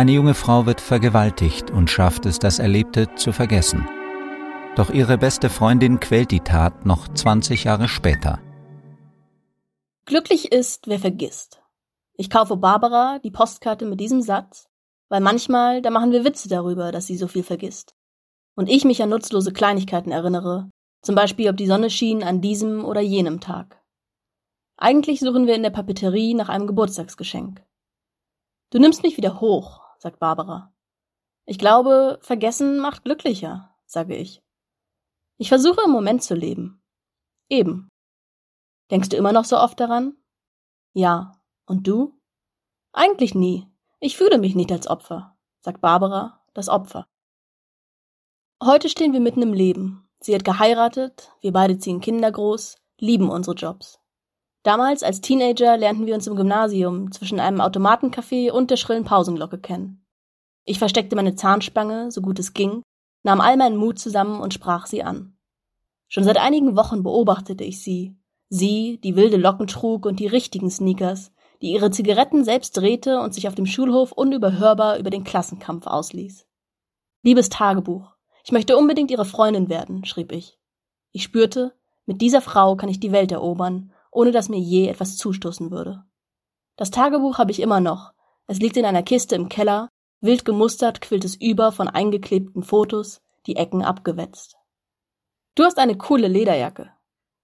Eine junge Frau wird vergewaltigt und schafft es, das Erlebte zu vergessen. Doch ihre beste Freundin quält die Tat noch 20 Jahre später. Glücklich ist, wer vergisst. Ich kaufe Barbara die Postkarte mit diesem Satz, weil manchmal, da machen wir Witze darüber, dass sie so viel vergisst. Und ich mich an nutzlose Kleinigkeiten erinnere, zum Beispiel ob die Sonne schien an diesem oder jenem Tag. Eigentlich suchen wir in der Papeterie nach einem Geburtstagsgeschenk. Du nimmst mich wieder hoch, sagt Barbara. Ich glaube, vergessen macht glücklicher, sage ich. Ich versuche im Moment zu leben. Eben. Denkst du immer noch so oft daran? Ja. Und du? Eigentlich nie. Ich fühle mich nicht als Opfer, sagt Barbara, das Opfer. Heute stehen wir mitten im Leben. Sie hat geheiratet, wir beide ziehen Kinder groß, lieben unsere Jobs. Damals als Teenager lernten wir uns im Gymnasium zwischen einem Automatencafé und der schrillen Pausenglocke kennen. Ich versteckte meine Zahnspange, so gut es ging, nahm all meinen Mut zusammen und sprach sie an. Schon seit einigen Wochen beobachtete ich sie, sie, die wilde Locken trug und die richtigen Sneakers, die ihre Zigaretten selbst drehte und sich auf dem Schulhof unüberhörbar über den Klassenkampf ausließ. Liebes Tagebuch, ich möchte unbedingt ihre Freundin werden, schrieb ich. Ich spürte, mit dieser Frau kann ich die Welt erobern, ohne dass mir je etwas zustoßen würde. Das Tagebuch habe ich immer noch. Es liegt in einer Kiste im Keller Wild gemustert quillt es über von eingeklebten Fotos, die Ecken abgewetzt. Du hast eine coole Lederjacke.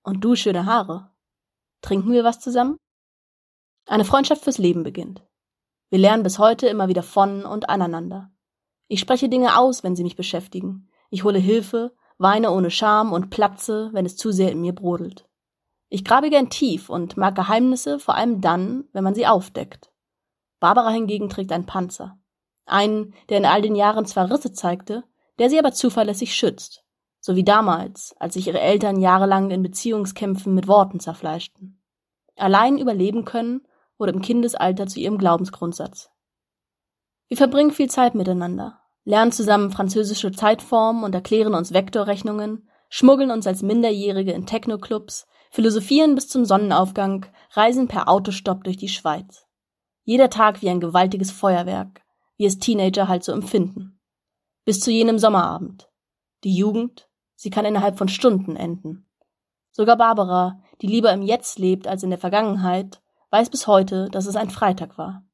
Und du schöne Haare. Trinken wir was zusammen? Eine Freundschaft fürs Leben beginnt. Wir lernen bis heute immer wieder von und aneinander. Ich spreche Dinge aus, wenn sie mich beschäftigen. Ich hole Hilfe, weine ohne Scham und platze, wenn es zu sehr in mir brodelt. Ich grabe gern tief und mag Geheimnisse vor allem dann, wenn man sie aufdeckt. Barbara hingegen trägt einen Panzer. Einen, der in all den Jahren zwar Risse zeigte, der sie aber zuverlässig schützt. So wie damals, als sich ihre Eltern jahrelang in Beziehungskämpfen mit Worten zerfleischten. Allein überleben können wurde im Kindesalter zu ihrem Glaubensgrundsatz. Wir verbringen viel Zeit miteinander, lernen zusammen französische Zeitformen und erklären uns Vektorrechnungen, schmuggeln uns als Minderjährige in Technoclubs, philosophieren bis zum Sonnenaufgang, reisen per Autostopp durch die Schweiz. Jeder Tag wie ein gewaltiges Feuerwerk, wie es Teenager halt so empfinden. Bis zu jenem Sommerabend. Die Jugend, sie kann innerhalb von Stunden enden. Sogar Barbara, die lieber im Jetzt lebt als in der Vergangenheit, weiß bis heute, dass es ein Freitag war.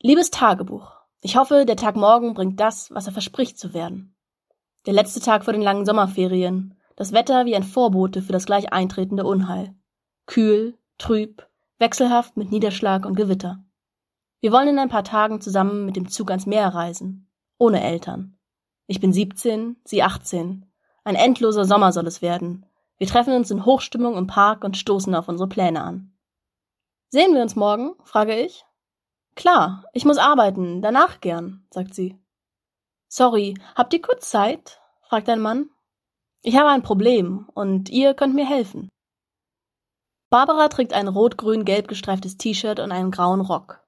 Liebes Tagebuch, ich hoffe, der Tag morgen bringt das, was er verspricht zu werden. Der letzte Tag vor den langen Sommerferien, das Wetter wie ein Vorbote für das gleich eintretende Unheil. Kühl, trüb, wechselhaft mit Niederschlag und Gewitter. Wir wollen in ein paar Tagen zusammen mit dem Zug ans Meer reisen. Ohne Eltern. Ich bin 17, sie 18. Ein endloser Sommer soll es werden. Wir treffen uns in Hochstimmung im Park und stoßen auf unsere Pläne an. Sehen wir uns morgen? frage ich. Klar, ich muss arbeiten, danach gern, sagt sie. Sorry, habt ihr kurz Zeit? fragt ein Mann. Ich habe ein Problem und ihr könnt mir helfen. Barbara trägt ein rot-grün-gelb gestreiftes T-Shirt und einen grauen Rock.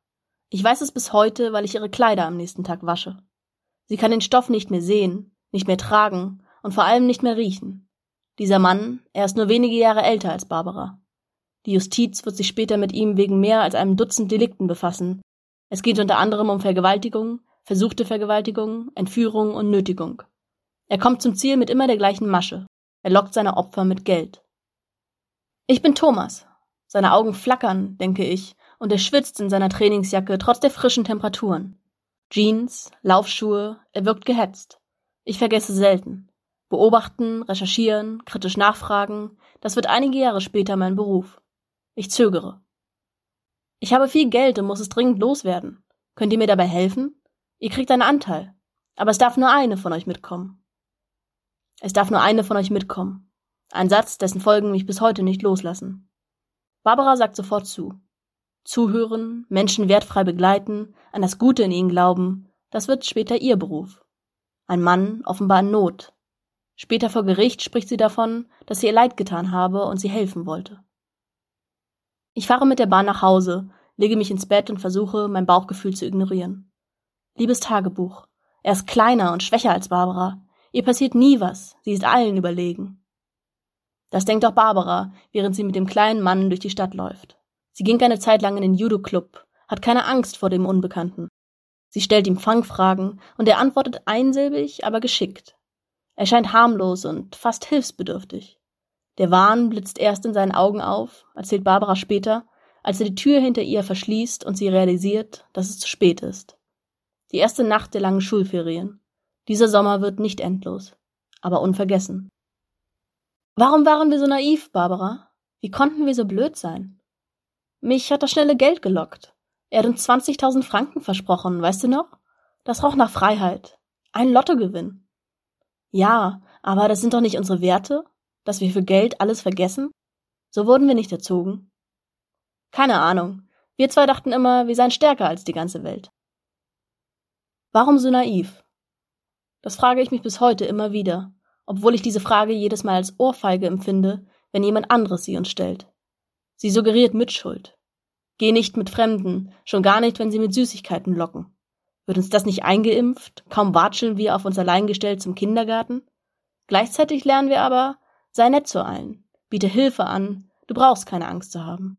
Ich weiß es bis heute, weil ich ihre Kleider am nächsten Tag wasche. Sie kann den Stoff nicht mehr sehen, nicht mehr tragen und vor allem nicht mehr riechen. Dieser Mann, er ist nur wenige Jahre älter als Barbara. Die Justiz wird sich später mit ihm wegen mehr als einem Dutzend Delikten befassen. Es geht unter anderem um Vergewaltigung, versuchte Vergewaltigung, Entführung und Nötigung. Er kommt zum Ziel mit immer der gleichen Masche. Er lockt seine Opfer mit Geld. Ich bin Thomas. Seine Augen flackern, denke ich, und er schwitzt in seiner Trainingsjacke trotz der frischen Temperaturen. Jeans, Laufschuhe, er wirkt gehetzt. Ich vergesse selten. Beobachten, recherchieren, kritisch nachfragen, das wird einige Jahre später mein Beruf. Ich zögere. Ich habe viel Geld und muss es dringend loswerden. Könnt ihr mir dabei helfen? Ihr kriegt einen Anteil. Aber es darf nur eine von euch mitkommen. Es darf nur eine von euch mitkommen. Ein Satz, dessen Folgen mich bis heute nicht loslassen. Barbara sagt sofort zu. Zuhören, Menschen wertfrei begleiten, an das Gute in ihnen glauben, das wird später ihr Beruf. Ein Mann, offenbar in Not. Später vor Gericht spricht sie davon, dass sie ihr leid getan habe und sie helfen wollte. Ich fahre mit der Bahn nach Hause, lege mich ins Bett und versuche, mein Bauchgefühl zu ignorieren. Liebes Tagebuch, er ist kleiner und schwächer als Barbara. Ihr passiert nie was, sie ist allen überlegen. Das denkt auch Barbara, während sie mit dem kleinen Mann durch die Stadt läuft. Sie ging eine Zeit lang in den Judo-Club, hat keine Angst vor dem Unbekannten. Sie stellt ihm Fangfragen und er antwortet einsilbig, aber geschickt. Er scheint harmlos und fast hilfsbedürftig. Der Wahn blitzt erst in seinen Augen auf, erzählt Barbara später, als er die Tür hinter ihr verschließt und sie realisiert, dass es zu spät ist. Die erste Nacht der langen Schulferien. Dieser Sommer wird nicht endlos, aber unvergessen. Warum waren wir so naiv, Barbara? Wie konnten wir so blöd sein? Mich hat das schnelle Geld gelockt. Er hat uns 20.000 Franken versprochen, weißt du noch? Das roch nach Freiheit. Ein Lottogewinn. Ja, aber das sind doch nicht unsere Werte, dass wir für Geld alles vergessen? So wurden wir nicht erzogen. Keine Ahnung. Wir zwei dachten immer, wir seien stärker als die ganze Welt. Warum so naiv? Das frage ich mich bis heute immer wieder, obwohl ich diese Frage jedes Mal als Ohrfeige empfinde, wenn jemand anderes sie uns stellt. Sie suggeriert Mitschuld. Geh nicht mit Fremden, schon gar nicht, wenn sie mit Süßigkeiten locken. Wird uns das nicht eingeimpft? Kaum watscheln wir auf uns allein gestellt zum Kindergarten? Gleichzeitig lernen wir aber, sei nett zu allen, biete Hilfe an, du brauchst keine Angst zu haben.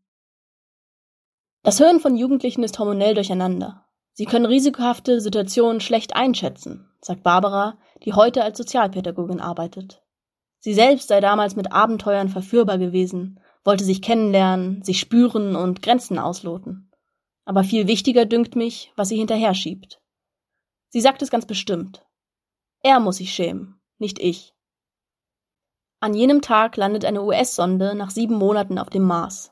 Das Hirn von Jugendlichen ist hormonell durcheinander. Sie können risikohafte Situationen schlecht einschätzen, sagt Barbara, die heute als Sozialpädagogin arbeitet. Sie selbst sei damals mit Abenteuern verführbar gewesen, wollte sich kennenlernen, sich spüren und Grenzen ausloten. Aber viel wichtiger dünkt mich, was sie hinterher schiebt. Sie sagt es ganz bestimmt. Er muss sich schämen, nicht ich. An jenem Tag landet eine US-Sonde nach sieben Monaten auf dem Mars.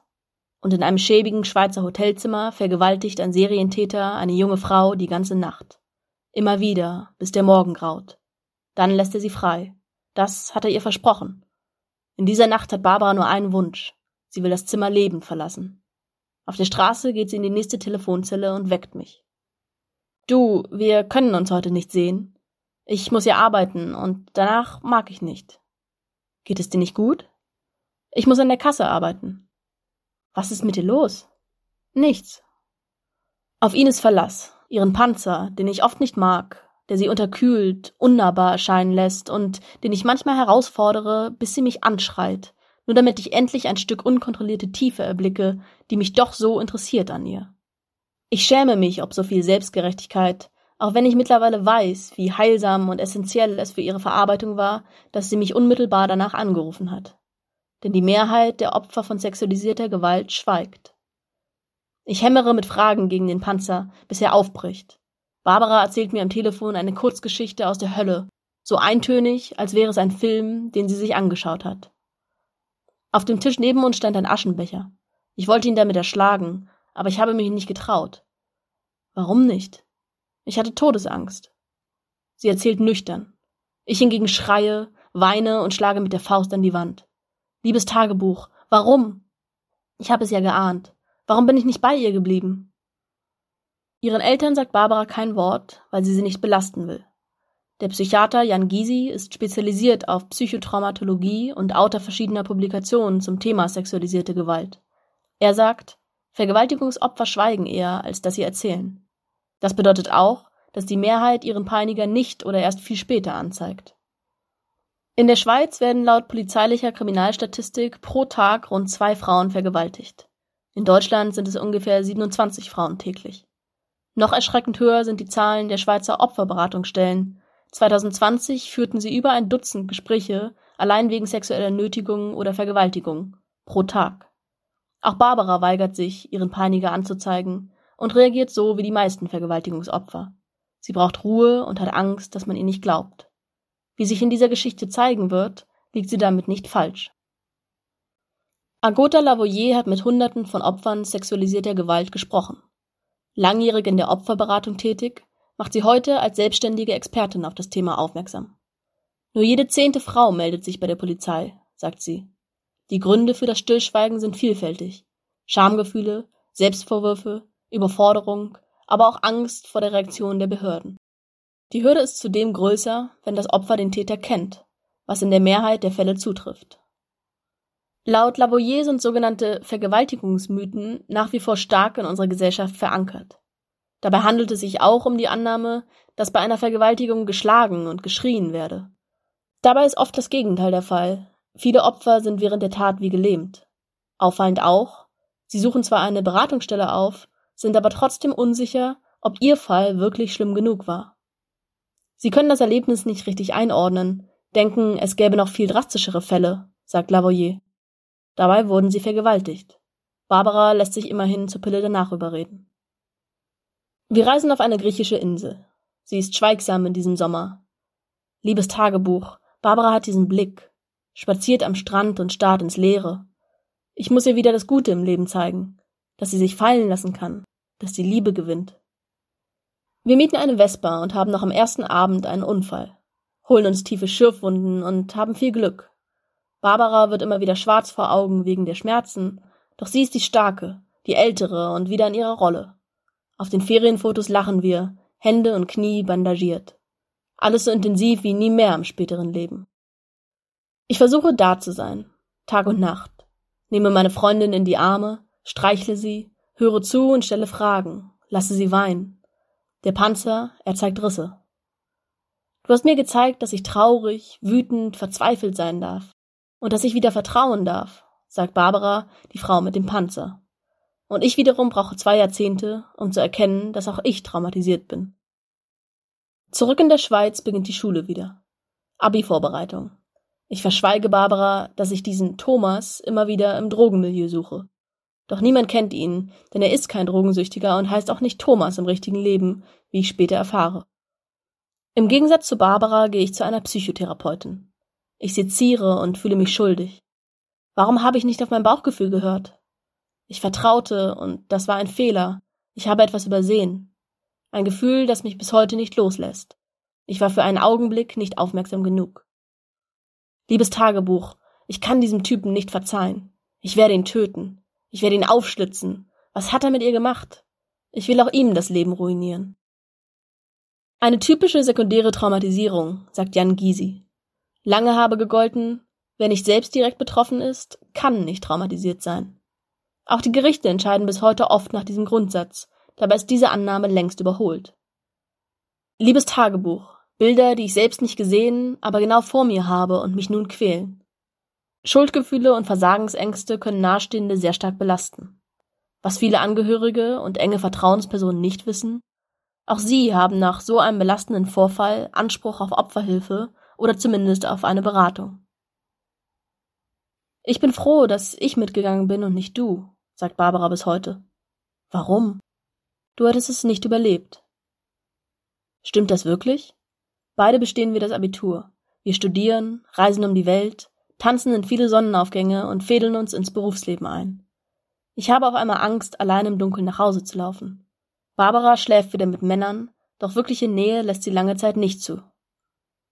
Und in einem schäbigen Schweizer Hotelzimmer vergewaltigt ein Serientäter eine junge Frau die ganze Nacht. Immer wieder, bis der Morgen graut. Dann lässt er sie frei. Das hat er ihr versprochen. In dieser Nacht hat Barbara nur einen Wunsch. Sie will das Zimmer lebend verlassen. Auf der Straße geht sie in die nächste Telefonzelle und weckt mich. Du, wir können uns heute nicht sehen. Ich muss ja arbeiten und danach mag ich nicht. Geht es dir nicht gut? Ich muss an der Kasse arbeiten. Was ist mit dir los? Nichts. Auf ihn ist Verlass, ihren Panzer, den ich oft nicht mag, der sie unterkühlt, unnahbar erscheinen lässt und den ich manchmal herausfordere, bis sie mich anschreit, nur damit ich endlich ein Stück unkontrollierte Tiefe erblicke, die mich doch so interessiert an ihr. Ich schäme mich ob so viel Selbstgerechtigkeit, auch wenn ich mittlerweile weiß, wie heilsam und essentiell es für ihre Verarbeitung war, dass sie mich unmittelbar danach angerufen hat. Denn die Mehrheit der Opfer von sexualisierter Gewalt schweigt. Ich hämmere mit Fragen gegen den Panzer, bis er aufbricht. Barbara erzählt mir am Telefon eine Kurzgeschichte aus der Hölle, so eintönig, als wäre es ein Film, den sie sich angeschaut hat. Auf dem Tisch neben uns stand ein Aschenbecher. Ich wollte ihn damit erschlagen, aber ich habe mich nicht getraut. Warum nicht? Ich hatte Todesangst. Sie erzählt nüchtern. Ich hingegen schreie, weine und schlage mit der Faust an die Wand. Liebes Tagebuch, warum? Ich habe es ja geahnt. Warum bin ich nicht bei ihr geblieben? Ihren Eltern sagt Barbara kein Wort, weil sie sie nicht belasten will. Der Psychiater Jan Gysi ist spezialisiert auf Psychotraumatologie und Autor verschiedener Publikationen zum Thema sexualisierte Gewalt. Er sagt, Vergewaltigungsopfer schweigen eher, als dass sie erzählen. Das bedeutet auch, dass die Mehrheit ihren Peiniger nicht oder erst viel später anzeigt. In der Schweiz werden laut polizeilicher Kriminalstatistik pro Tag rund zwei Frauen vergewaltigt. In Deutschland sind es ungefähr 27 Frauen täglich. Noch erschreckend höher sind die Zahlen der Schweizer Opferberatungsstellen. 2020 führten sie über ein Dutzend Gespräche allein wegen sexueller Nötigung oder Vergewaltigung pro Tag. Auch Barbara weigert sich, ihren Peiniger anzuzeigen und reagiert so wie die meisten Vergewaltigungsopfer. Sie braucht Ruhe und hat Angst, dass man ihr nicht glaubt. Wie sich in dieser Geschichte zeigen wird, liegt sie damit nicht falsch. Agota Lavoyer hat mit Hunderten von Opfern sexualisierter Gewalt gesprochen. Langjährig in der Opferberatung tätig, macht sie heute als selbstständige Expertin auf das Thema aufmerksam. Nur jede zehnte Frau meldet sich bei der Polizei, sagt sie. Die Gründe für das Stillschweigen sind vielfältig. Schamgefühle, Selbstvorwürfe, Überforderung, aber auch Angst vor der Reaktion der Behörden. Die Hürde ist zudem größer, wenn das Opfer den Täter kennt, was in der Mehrheit der Fälle zutrifft. Laut Lavoyer sind sogenannte Vergewaltigungsmythen nach wie vor stark in unserer Gesellschaft verankert. Dabei handelt es sich auch um die Annahme, dass bei einer Vergewaltigung geschlagen und geschrien werde. Dabei ist oft das Gegenteil der Fall, Viele Opfer sind während der Tat wie gelähmt. Auffallend auch, sie suchen zwar eine Beratungsstelle auf, sind aber trotzdem unsicher, ob ihr Fall wirklich schlimm genug war. Sie können das Erlebnis nicht richtig einordnen, denken, es gäbe noch viel drastischere Fälle, sagt Lavoyer. Dabei wurden sie vergewaltigt. Barbara lässt sich immerhin zur Pille danach überreden. Wir reisen auf eine griechische Insel. Sie ist schweigsam in diesem Sommer. Liebes Tagebuch, Barbara hat diesen Blick, spaziert am Strand und starrt ins Leere. Ich muss ihr wieder das Gute im Leben zeigen, dass sie sich fallen lassen kann, dass die Liebe gewinnt. Wir mieten eine Vespa und haben noch am ersten Abend einen Unfall, holen uns tiefe Schürfwunden und haben viel Glück. Barbara wird immer wieder schwarz vor Augen wegen der Schmerzen, doch sie ist die Starke, die Ältere und wieder in ihrer Rolle. Auf den Ferienfotos lachen wir, Hände und Knie bandagiert. Alles so intensiv wie nie mehr im späteren Leben. Ich versuche da zu sein, Tag und Nacht, nehme meine Freundin in die Arme, streichle sie, höre zu und stelle Fragen, lasse sie weinen. Der Panzer, er zeigt Risse. Du hast mir gezeigt, dass ich traurig, wütend, verzweifelt sein darf. Und dass ich wieder vertrauen darf, sagt Barbara, die Frau mit dem Panzer. Und ich wiederum brauche zwei Jahrzehnte, um zu erkennen, dass auch ich traumatisiert bin. Zurück in der Schweiz beginnt die Schule wieder. Abi-Vorbereitung. Ich verschweige Barbara, dass ich diesen Thomas immer wieder im Drogenmilieu suche. Doch niemand kennt ihn, denn er ist kein Drogensüchtiger und heißt auch nicht Thomas im richtigen Leben, wie ich später erfahre. Im Gegensatz zu Barbara gehe ich zu einer Psychotherapeutin. Ich seziere und fühle mich schuldig. Warum habe ich nicht auf mein Bauchgefühl gehört? Ich vertraute, und das war ein Fehler. Ich habe etwas übersehen. Ein Gefühl, das mich bis heute nicht loslässt. Ich war für einen Augenblick nicht aufmerksam genug. Liebes Tagebuch, ich kann diesem Typen nicht verzeihen. Ich werde ihn töten. Ich werde ihn aufschlitzen. Was hat er mit ihr gemacht? Ich will auch ihm das Leben ruinieren. Eine typische sekundäre Traumatisierung, sagt Jan Gysi. Lange habe gegolten, wer nicht selbst direkt betroffen ist, kann nicht traumatisiert sein. Auch die Gerichte entscheiden bis heute oft nach diesem Grundsatz, dabei ist diese Annahme längst überholt. Liebes Tagebuch, Bilder, die ich selbst nicht gesehen, aber genau vor mir habe und mich nun quälen. Schuldgefühle und Versagensängste können Nahestehende sehr stark belasten. Was viele Angehörige und enge Vertrauenspersonen nicht wissen, auch sie haben nach so einem belastenden Vorfall Anspruch auf Opferhilfe oder zumindest auf eine Beratung. Ich bin froh, dass ich mitgegangen bin und nicht du, sagt Barbara bis heute. Warum? Du hättest es nicht überlebt. Stimmt das wirklich? Beide bestehen wir das Abitur. Wir studieren, reisen um die Welt, tanzen in viele Sonnenaufgänge und fädeln uns ins Berufsleben ein. Ich habe auf einmal Angst, allein im Dunkeln nach Hause zu laufen. Barbara schläft wieder mit Männern, doch wirkliche Nähe lässt sie lange Zeit nicht zu.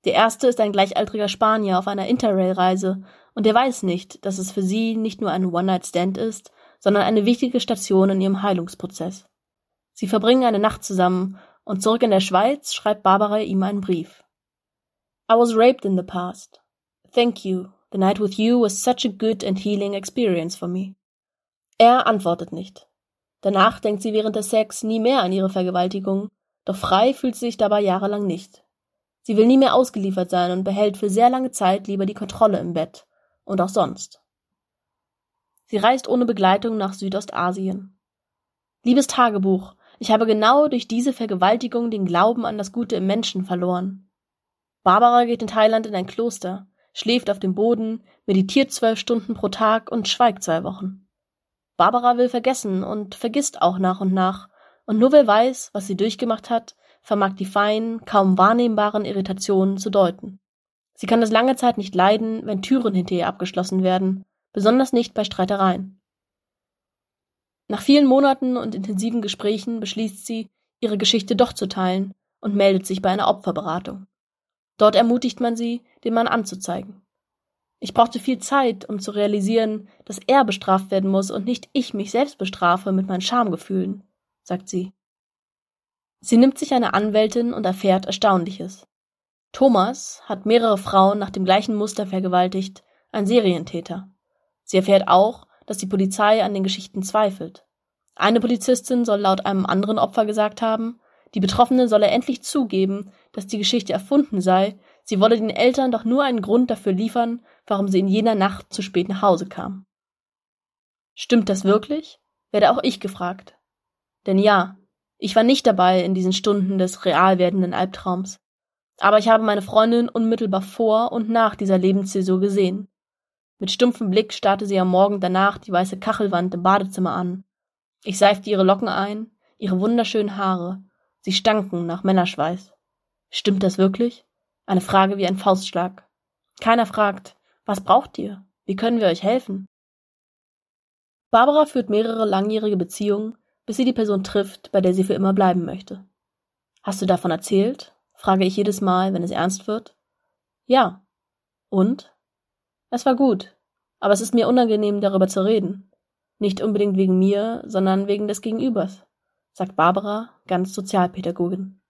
Der erste ist ein gleichaltriger Spanier auf einer Interrail-Reise und er weiß nicht, dass es für sie nicht nur ein One-Night-Stand ist, sondern eine wichtige Station in ihrem Heilungsprozess. Sie verbringen eine Nacht zusammen und zurück in der Schweiz schreibt Barbara ihm einen Brief. I was raped in the past. Thank you The night with you was such a good and healing experience for me. Er antwortet nicht. Danach denkt sie während des Sex nie mehr an ihre Vergewaltigung, doch frei fühlt sie sich dabei jahrelang nicht. Sie will nie mehr ausgeliefert sein und behält für sehr lange Zeit lieber die Kontrolle im Bett und auch sonst. Sie reist ohne Begleitung nach Südostasien. Liebes Tagebuch, ich habe genau durch diese Vergewaltigung den Glauben an das Gute im Menschen verloren. Barbara geht in Thailand in ein Kloster, schläft auf dem Boden, meditiert zwölf Stunden pro Tag und schweigt zwei Wochen. Barbara will vergessen und vergisst auch nach und nach, und nur wer weiß, was sie durchgemacht hat, vermag die feinen, kaum wahrnehmbaren Irritationen zu deuten. Sie kann es lange Zeit nicht leiden, wenn Türen hinter ihr abgeschlossen werden, besonders nicht bei Streitereien. Nach vielen Monaten und intensiven Gesprächen beschließt sie, ihre Geschichte doch zu teilen und meldet sich bei einer Opferberatung. Dort ermutigt man sie, den Mann anzuzeigen. Ich brauchte viel Zeit, um zu realisieren, dass er bestraft werden muss und nicht ich mich selbst bestrafe mit meinen Schamgefühlen, sagt sie. Sie nimmt sich eine Anwältin und erfährt Erstaunliches. Thomas hat mehrere Frauen nach dem gleichen Muster vergewaltigt, ein Serientäter. Sie erfährt auch, dass die Polizei an den Geschichten zweifelt. Eine Polizistin soll laut einem anderen Opfer gesagt haben, die Betroffene solle endlich zugeben, dass die Geschichte erfunden sei, sie wolle den Eltern doch nur einen Grund dafür liefern, warum sie in jener Nacht zu spät nach Hause kam. Stimmt das wirklich? werde auch ich gefragt. Denn ja, Ich war nicht dabei in diesen Stunden des real werdenden Albtraums. Aber ich habe meine Freundin unmittelbar vor und nach dieser Lebenszäsur gesehen. Mit stumpfem Blick starrte sie am Morgen danach die weiße Kachelwand im Badezimmer an. Ich seifte ihre Locken ein, ihre wunderschönen Haare. Sie stanken nach Männerschweiß. Stimmt das wirklich? Eine Frage wie ein Faustschlag. Keiner fragt, was braucht ihr? Wie können wir euch helfen? Barbara führt mehrere langjährige Beziehungen, bis sie die Person trifft, bei der sie für immer bleiben möchte. Hast du davon erzählt? frage ich jedes Mal, wenn es ernst wird. Ja. Und? Es war gut, aber es ist mir unangenehm, darüber zu reden. Nicht unbedingt wegen mir, sondern wegen des Gegenübers, sagt Barbara, ganz Sozialpädagogin.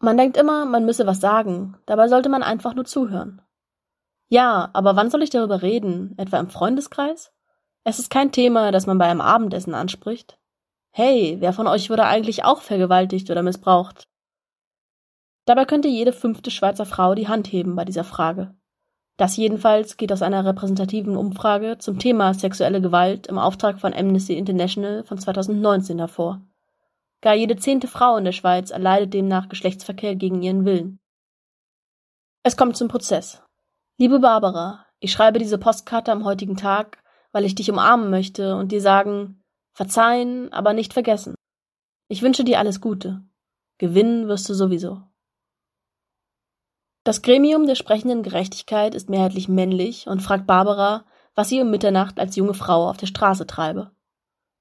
Man denkt immer, man müsse was sagen, dabei sollte man einfach nur zuhören. Ja, aber wann soll ich darüber reden? Etwa im Freundeskreis? Es ist kein Thema, das man bei einem Abendessen anspricht. Hey, wer von euch wurde eigentlich auch vergewaltigt oder missbraucht? Dabei könnte jede fünfte Schweizer Frau die Hand heben bei dieser Frage. Das jedenfalls geht aus einer repräsentativen Umfrage zum Thema sexuelle Gewalt im Auftrag von Amnesty International von 2019 hervor. Gar jede zehnte Frau in der Schweiz erleidet demnach Geschlechtsverkehr gegen ihren Willen. Es kommt zum Prozess. Liebe Barbara, ich schreibe diese Postkarte am heutigen Tag, weil ich dich umarmen möchte und dir sagen, verzeihen, aber nicht vergessen. Ich wünsche dir alles Gute. Gewinnen wirst du sowieso. Das Gremium der sprechenden Gerechtigkeit ist mehrheitlich männlich und fragt Barbara, was sie um Mitternacht als junge Frau auf der Straße treibe.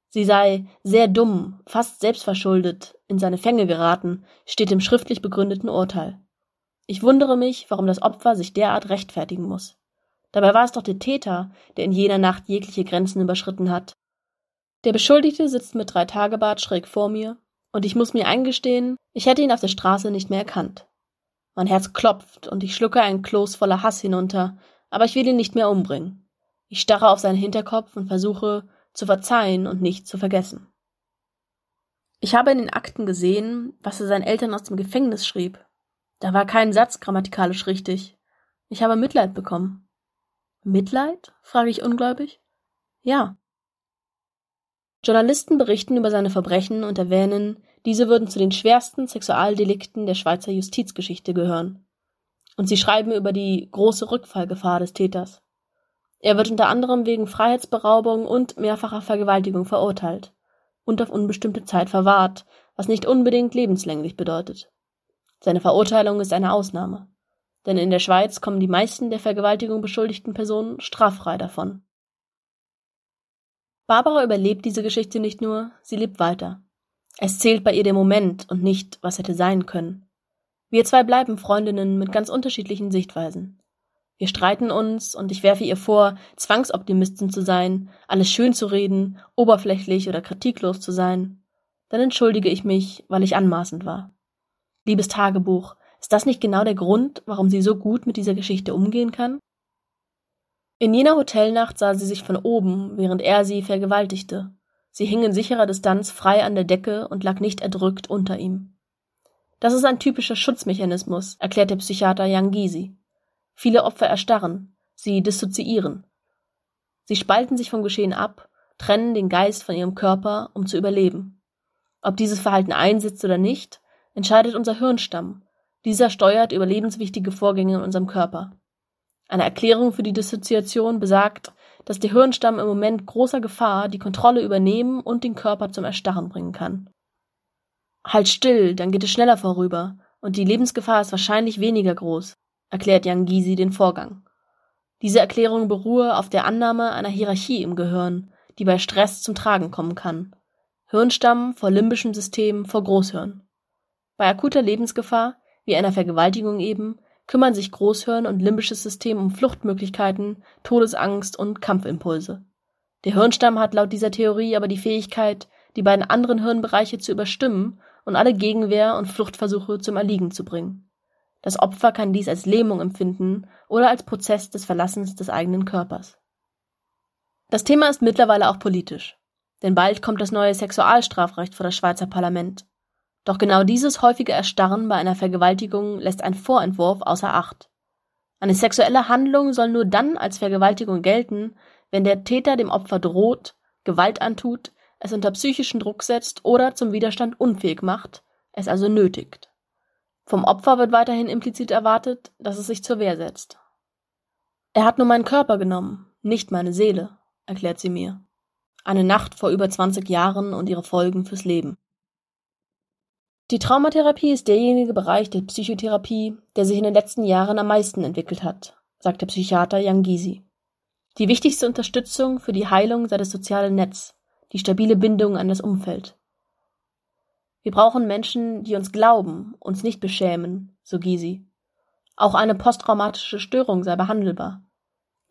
Sie sei sehr dumm, fast selbstverschuldet, in seine Fänge geraten, steht im schriftlich begründeten Urteil. Ich wundere mich, warum das Opfer sich derart rechtfertigen muss. Dabei war es doch der Täter, der in jener Nacht jegliche Grenzen überschritten hat. Der Beschuldigte sitzt mit drei Tagebart schräg vor mir, und ich muss mir eingestehen, ich hätte ihn auf der Straße nicht mehr erkannt. Mein Herz klopft und ich schlucke ein Kloß voller Hass hinunter, aber ich will ihn nicht mehr umbringen. Ich starre auf seinen Hinterkopf und versuche, zu verzeihen und nicht zu vergessen. Ich habe in den Akten gesehen, was er seinen Eltern aus dem Gefängnis schrieb. Da war kein Satz grammatikalisch richtig. Ich habe Mitleid bekommen. Mitleid? frage ich ungläubig. Ja. Journalisten berichten über seine Verbrechen und erwähnen, diese würden zu den schwersten Sexualdelikten der Schweizer Justizgeschichte gehören. Und sie schreiben über die große Rückfallgefahr des Täters. Er wird unter anderem wegen Freiheitsberaubung und mehrfacher Vergewaltigung verurteilt und auf unbestimmte Zeit verwahrt, was nicht unbedingt lebenslänglich bedeutet. Seine Verurteilung ist eine Ausnahme, denn in der Schweiz kommen die meisten der Vergewaltigung beschuldigten Personen straffrei davon. Barbara überlebt diese Geschichte nicht nur, sie lebt weiter. Es zählt bei ihr der Moment und nicht, was hätte sein können. Wir zwei bleiben Freundinnen mit ganz unterschiedlichen Sichtweisen. Wir streiten uns und ich werfe ihr vor, Zwangsoptimistin zu sein, alles schön zu reden, oberflächlich oder kritiklos zu sein. Dann entschuldige ich mich, weil ich anmaßend war. Liebes Tagebuch, ist das nicht genau der Grund, warum sie so gut mit dieser Geschichte umgehen kann? In jener Hotelnacht sah sie sich von oben, während er sie vergewaltigte. Sie hing in sicherer Distanz frei an der Decke und lag nicht erdrückt unter ihm. Das ist ein typischer Schutzmechanismus, erklärt der Psychiater Yang Gysi. Viele Opfer erstarren, sie dissoziieren. Sie spalten sich vom Geschehen ab, trennen den Geist von ihrem Körper, um zu überleben. Ob dieses Verhalten einsetzt oder nicht, entscheidet unser Hirnstamm. Dieser steuert überlebenswichtige Vorgänge in unserem Körper. Eine Erklärung für die Dissoziation besagt, dass der Hirnstamm im Moment großer Gefahr die Kontrolle übernehmen und den Körper zum Erstarren bringen kann. Halt still, dann geht es schneller vorüber, und die Lebensgefahr ist wahrscheinlich weniger groß, erklärt Yang Gysi den Vorgang. Diese Erklärung beruhe auf der Annahme einer Hierarchie im Gehirn, die bei Stress zum Tragen kommen kann. Hirnstamm vor limbischem System vor Großhirn. Bei akuter Lebensgefahr, wie einer Vergewaltigung eben, kümmern sich Großhirn und limbisches System um Fluchtmöglichkeiten, Todesangst und Kampfimpulse. Der Hirnstamm hat laut dieser Theorie aber die Fähigkeit, die beiden anderen Hirnbereiche zu überstimmen und alle Gegenwehr und Fluchtversuche zum Erliegen zu bringen. Das Opfer kann dies als Lähmung empfinden oder als Prozess des Verlassens des eigenen Körpers. Das Thema ist mittlerweile auch politisch, denn bald kommt das neue Sexualstrafrecht vor das Schweizer Parlament. Doch genau dieses häufige Erstarren bei einer Vergewaltigung lässt ein Vorentwurf außer Acht. Eine sexuelle Handlung soll nur dann als Vergewaltigung gelten, wenn der Täter dem Opfer droht, Gewalt antut, es unter psychischen Druck setzt oder zum Widerstand unfähig macht, es also nötigt. Vom Opfer wird weiterhin implizit erwartet, dass es sich zur Wehr setzt. Er hat nur meinen Körper genommen, nicht meine Seele, erklärt sie mir. Eine Nacht vor über 20 Jahren und ihre Folgen fürs Leben. Die Traumatherapie ist derjenige Bereich der Psychotherapie, der sich in den letzten Jahren am meisten entwickelt hat, sagt der Psychiater Jan Gysi. Die wichtigste Unterstützung für die Heilung sei das soziale Netz, die stabile Bindung an das Umfeld. Wir brauchen Menschen, die uns glauben, uns nicht beschämen, so Gysi. Auch eine posttraumatische Störung sei behandelbar.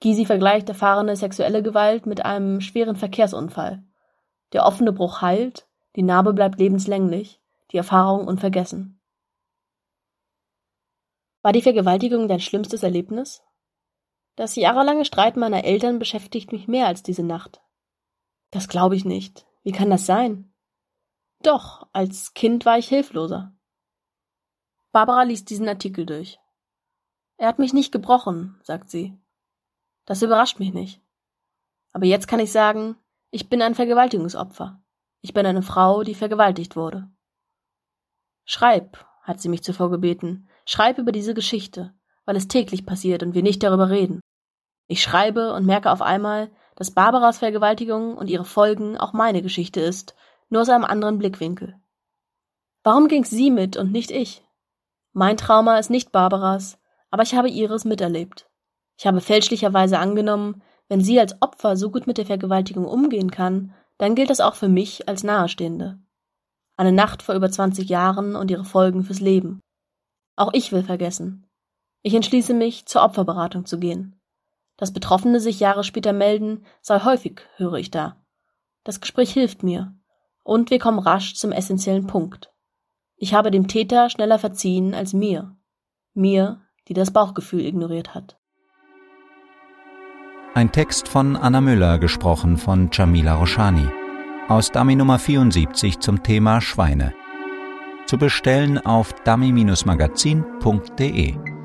Gysi vergleicht erfahrene sexuelle Gewalt mit einem schweren Verkehrsunfall. Der offene Bruch heilt, die Narbe bleibt lebenslänglich, die Erfahrung unvergessen. War die Vergewaltigung dein schlimmstes Erlebnis? Das jahrelange Streit meiner Eltern beschäftigt mich mehr als diese Nacht. Das glaube ich nicht. Wie kann das sein? Doch, als Kind war ich hilfloser. Barbara liest diesen Artikel durch. Er hat mich nicht gebrochen, sagt sie. Das überrascht mich nicht. Aber jetzt kann ich sagen, ich bin ein Vergewaltigungsopfer. Ich bin eine Frau, die vergewaltigt wurde. Schreib, hat sie mich zuvor gebeten, schreib über diese Geschichte, weil es täglich passiert und wir nicht darüber reden. Ich schreibe und merke auf einmal, dass Barbaras Vergewaltigung und ihre Folgen auch meine Geschichte ist, nur aus einem anderen Blickwinkel. Warum ging sie mit und nicht ich? Mein Trauma ist nicht Barbaras, aber ich habe ihres miterlebt. Ich habe fälschlicherweise angenommen, wenn sie als Opfer so gut mit der Vergewaltigung umgehen kann, dann gilt das auch für mich als Nahestehende. Eine Nacht vor über 20 Jahren und ihre Folgen fürs Leben. Auch ich will vergessen. Ich entschließe mich, zur Opferberatung zu gehen. Dass Betroffene sich Jahre später melden, sei häufig, höre ich da. Das Gespräch hilft mir. Und wir kommen rasch zum essentiellen Punkt. Ich habe dem Täter schneller verziehen als mir. Mir, die das Bauchgefühl ignoriert hat. Ein Text von Anna Müller, gesprochen von Jamila Roshani aus Dummy Nummer 74 zum Thema Schweine. Zu bestellen auf dummy-magazin.de.